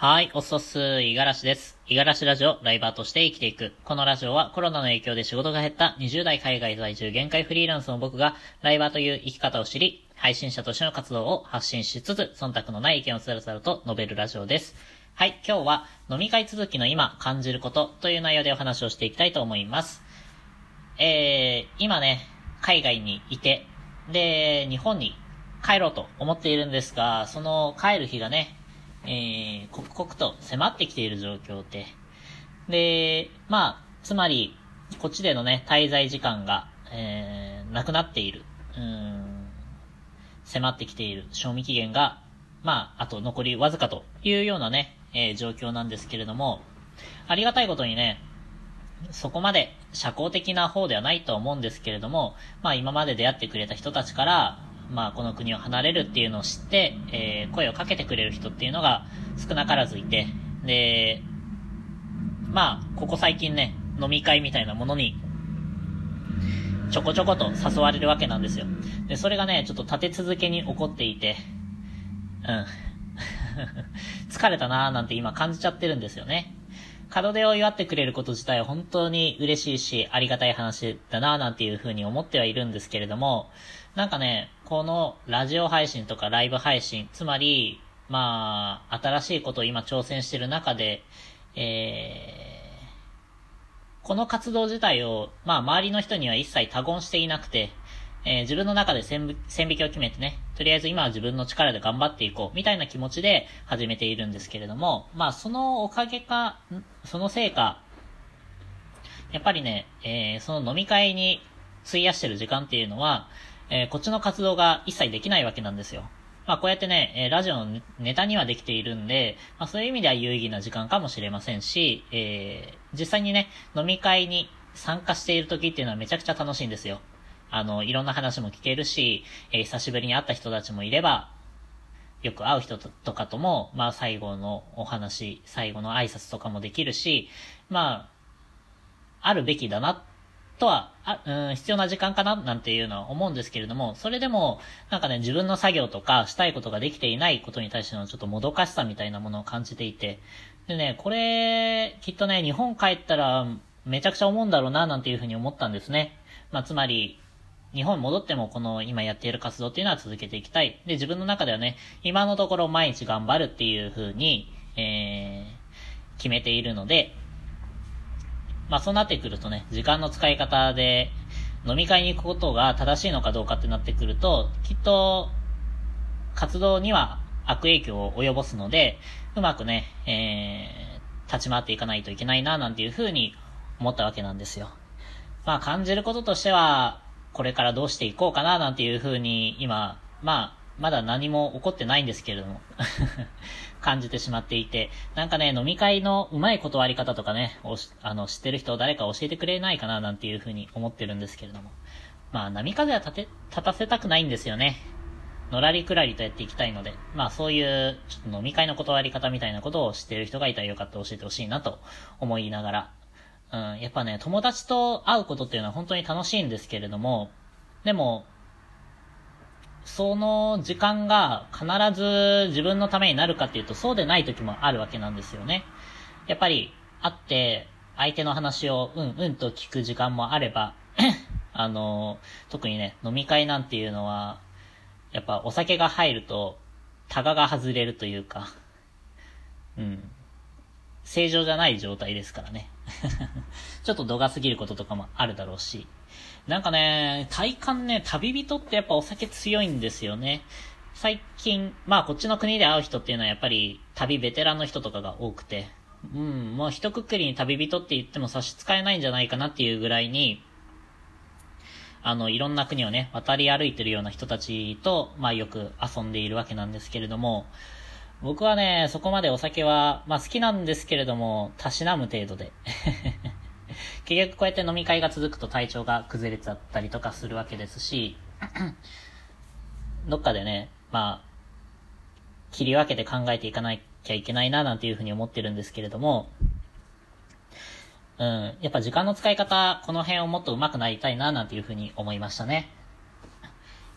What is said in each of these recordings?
はい、おっそっす、いがらしです。いがらしラジオ、ライバーとして生きていく。このラジオはコロナの影響で仕事が減った20代海外在住限界フリーランスの僕が、ライバーという生き方を知り、配信者としての活動を発信しつつ、忖度のない意見をつらつらと述べるラジオです。はい、今日は飲み会続きの今感じることという内容でお話をしていきたいと思います。えー、今ね、海外にいて、で、日本に帰ろうと思っているんですが、その帰る日がね、えー、刻々と迫ってきている状況で、で、まあ、つまり、こっちでのね、滞在時間が、えー、なくなっている。うん、迫ってきている。賞味期限が、まあ、あと残りわずかというようなね、えー、状況なんですけれども、ありがたいことにね、そこまで社交的な方ではないと思うんですけれども、まあ今まで出会ってくれた人たちから、まあ、この国を離れるっていうのを知って、えー、声をかけてくれる人っていうのが少なからずいて、で、まあ、ここ最近ね、飲み会みたいなものに、ちょこちょこと誘われるわけなんですよ。で、それがね、ちょっと立て続けに起こっていて、うん。疲れたなーなんて今感じちゃってるんですよね。門出を祝ってくれること自体は本当に嬉しいし、ありがたい話だなーなんていう風に思ってはいるんですけれども、なんかね、このラジオ配信とかライブ配信、つまり、まあ、新しいことを今挑戦してる中で、えー、この活動自体を、まあ、周りの人には一切他言していなくて、えー、自分の中で線引きを決めてね、とりあえず今は自分の力で頑張っていこう、みたいな気持ちで始めているんですけれども、まあ、そのおかげか、そのせいか、やっぱりね、えー、その飲み会に費やしてる時間っていうのは、えー、こっちの活動が一切できないわけなんですよ。まあこうやってね、え、ラジオのネタにはできているんで、まあそういう意味では有意義な時間かもしれませんし、えー、実際にね、飲み会に参加している時っていうのはめちゃくちゃ楽しいんですよ。あの、いろんな話も聞けるし、えー、久しぶりに会った人たちもいれば、よく会う人とかとも、まあ最後のお話、最後の挨拶とかもできるし、まあ、あるべきだなとは、あうん、必要な時間かななんていうのは思うんですけれども、それでも、なんかね、自分の作業とかしたいことができていないことに対してのちょっともどかしさみたいなものを感じていて、でね、これ、きっとね、日本帰ったら、めちゃくちゃ思うんだろうな、なんていうふうに思ったんですね。まあ、つまり、日本戻ってもこの今やっている活動っていうのは続けていきたい。で、自分の中ではね、今のところ毎日頑張るっていうふうに、えー、決めているので、まあそうなってくるとね、時間の使い方で飲み会に行くことが正しいのかどうかってなってくると、きっと活動には悪影響を及ぼすので、うまくね、えー、立ち回っていかないといけないな、なんていうふうに思ったわけなんですよ。まあ感じることとしては、これからどうしていこうかな、なんていうふうに今、まあまだ何も起こってないんですけれども 感じてしまっていて、なんかね、飲み会のうまい断り方とかね、あの、知ってる人を誰か教えてくれないかななんていうふうに思ってるんですけれども。まあ、波風は立て、立たせたくないんですよね。のらりくらりとやっていきたいので、まあそういう、ちょっと飲み会の断り方みたいなことを知ってる人がいたらよかったら教えてほしいなと思いながら、うん、やっぱね、友達と会うことっていうのは本当に楽しいんですけれども、でも、その時間が必ず自分のためになるかっていうとそうでない時もあるわけなんですよね。やっぱり会って相手の話をうんうんと聞く時間もあれば あの、特にね、飲み会なんていうのは、やっぱお酒が入ると、タガが外れるというか、うん。正常じゃない状態ですからね。ちょっと度が過ぎることとかもあるだろうし。なんかね、体感ね、旅人ってやっぱお酒強いんですよね。最近、まあこっちの国で会う人っていうのはやっぱり旅ベテランの人とかが多くて、うん、もう一括りに旅人って言っても差し支えないんじゃないかなっていうぐらいに、あの、いろんな国をね、渡り歩いてるような人たちと、まあよく遊んでいるわけなんですけれども、僕はね、そこまでお酒は、まあ好きなんですけれども、たしなむ程度で。結局こうやって飲み会が続くと体調が崩れちゃったりとかするわけですし、どっかでね、まあ、切り分けて考えていかなきゃいけないななんていうふうに思ってるんですけれども、うん、やっぱ時間の使い方、この辺をもっと上手くなりたいななんていうふうに思いましたね。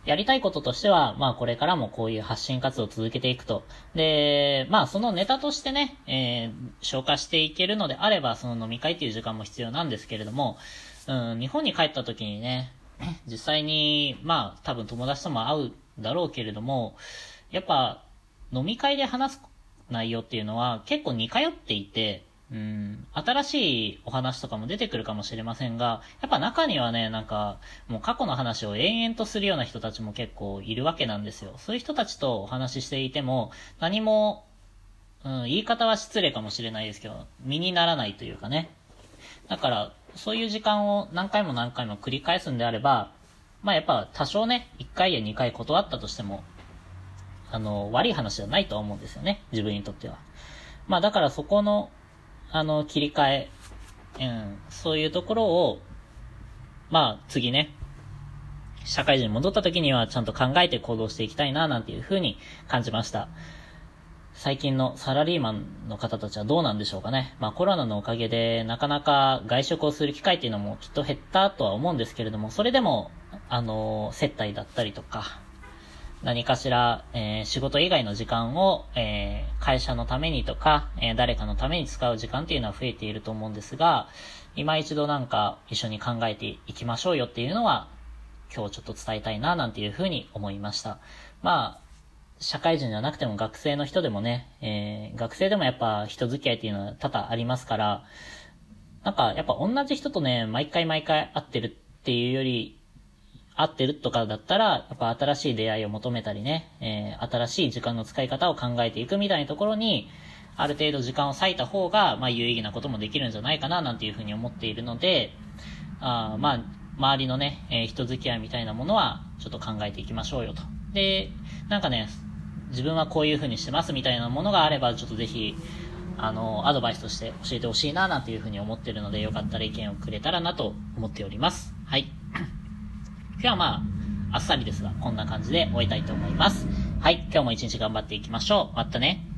やりたいこととしては、まあこれからもこういう発信活動を続けていくと。で、まあそのネタとしてね、えー、消化していけるのであれば、その飲み会っていう時間も必要なんですけれども、うん、日本に帰った時にね、実際に、まあ多分友達とも会うだろうけれども、やっぱ飲み会で話す内容っていうのは結構似通っていて、うん、新しいお話とかも出てくるかもしれませんが、やっぱ中にはね、なんか、もう過去の話を延々とするような人たちも結構いるわけなんですよ。そういう人たちとお話ししていても、何も、うん、言い方は失礼かもしれないですけど、身にならないというかね。だから、そういう時間を何回も何回も繰り返すんであれば、まあやっぱ多少ね、1回や2回断ったとしても、あの、悪い話じゃないと思うんですよね。自分にとっては。まあだからそこの、あの、切り替え、うん、そういうところを、まあ次ね、社会人に戻った時にはちゃんと考えて行動していきたいな、なんていうふうに感じました。最近のサラリーマンの方たちはどうなんでしょうかね。まあコロナのおかげでなかなか外食をする機会っていうのもきっと減ったとは思うんですけれども、それでも、あの、接待だったりとか、何かしら、えー、仕事以外の時間を、えー、会社のためにとか、えー、誰かのために使う時間っていうのは増えていると思うんですが、今一度なんか一緒に考えていきましょうよっていうのは、今日ちょっと伝えたいななんていうふうに思いました。まあ、社会人じゃなくても学生の人でもね、えー、学生でもやっぱ人付き合いっていうのは多々ありますから、なんかやっぱ同じ人とね、毎回毎回会ってるっていうより、合ってるとかだったら、やっぱ新しい出会いを求めたりね、えー、新しい時間の使い方を考えていくみたいなところに、ある程度時間を割いた方が、まあ有意義なこともできるんじゃないかな、なんていうふうに思っているので、あまあ、周りのね、えー、人付き合いみたいなものは、ちょっと考えていきましょうよと。で、なんかね、自分はこういう風にしてますみたいなものがあれば、ちょっとぜひ、あの、アドバイスとして教えてほしいな、なんていう風に思ってるので、よかったら意見をくれたらなと思っております。はい。今日はまあ、あっさりですが、こんな感じで終えたいと思います。はい、今日も一日頑張っていきましょう。またね。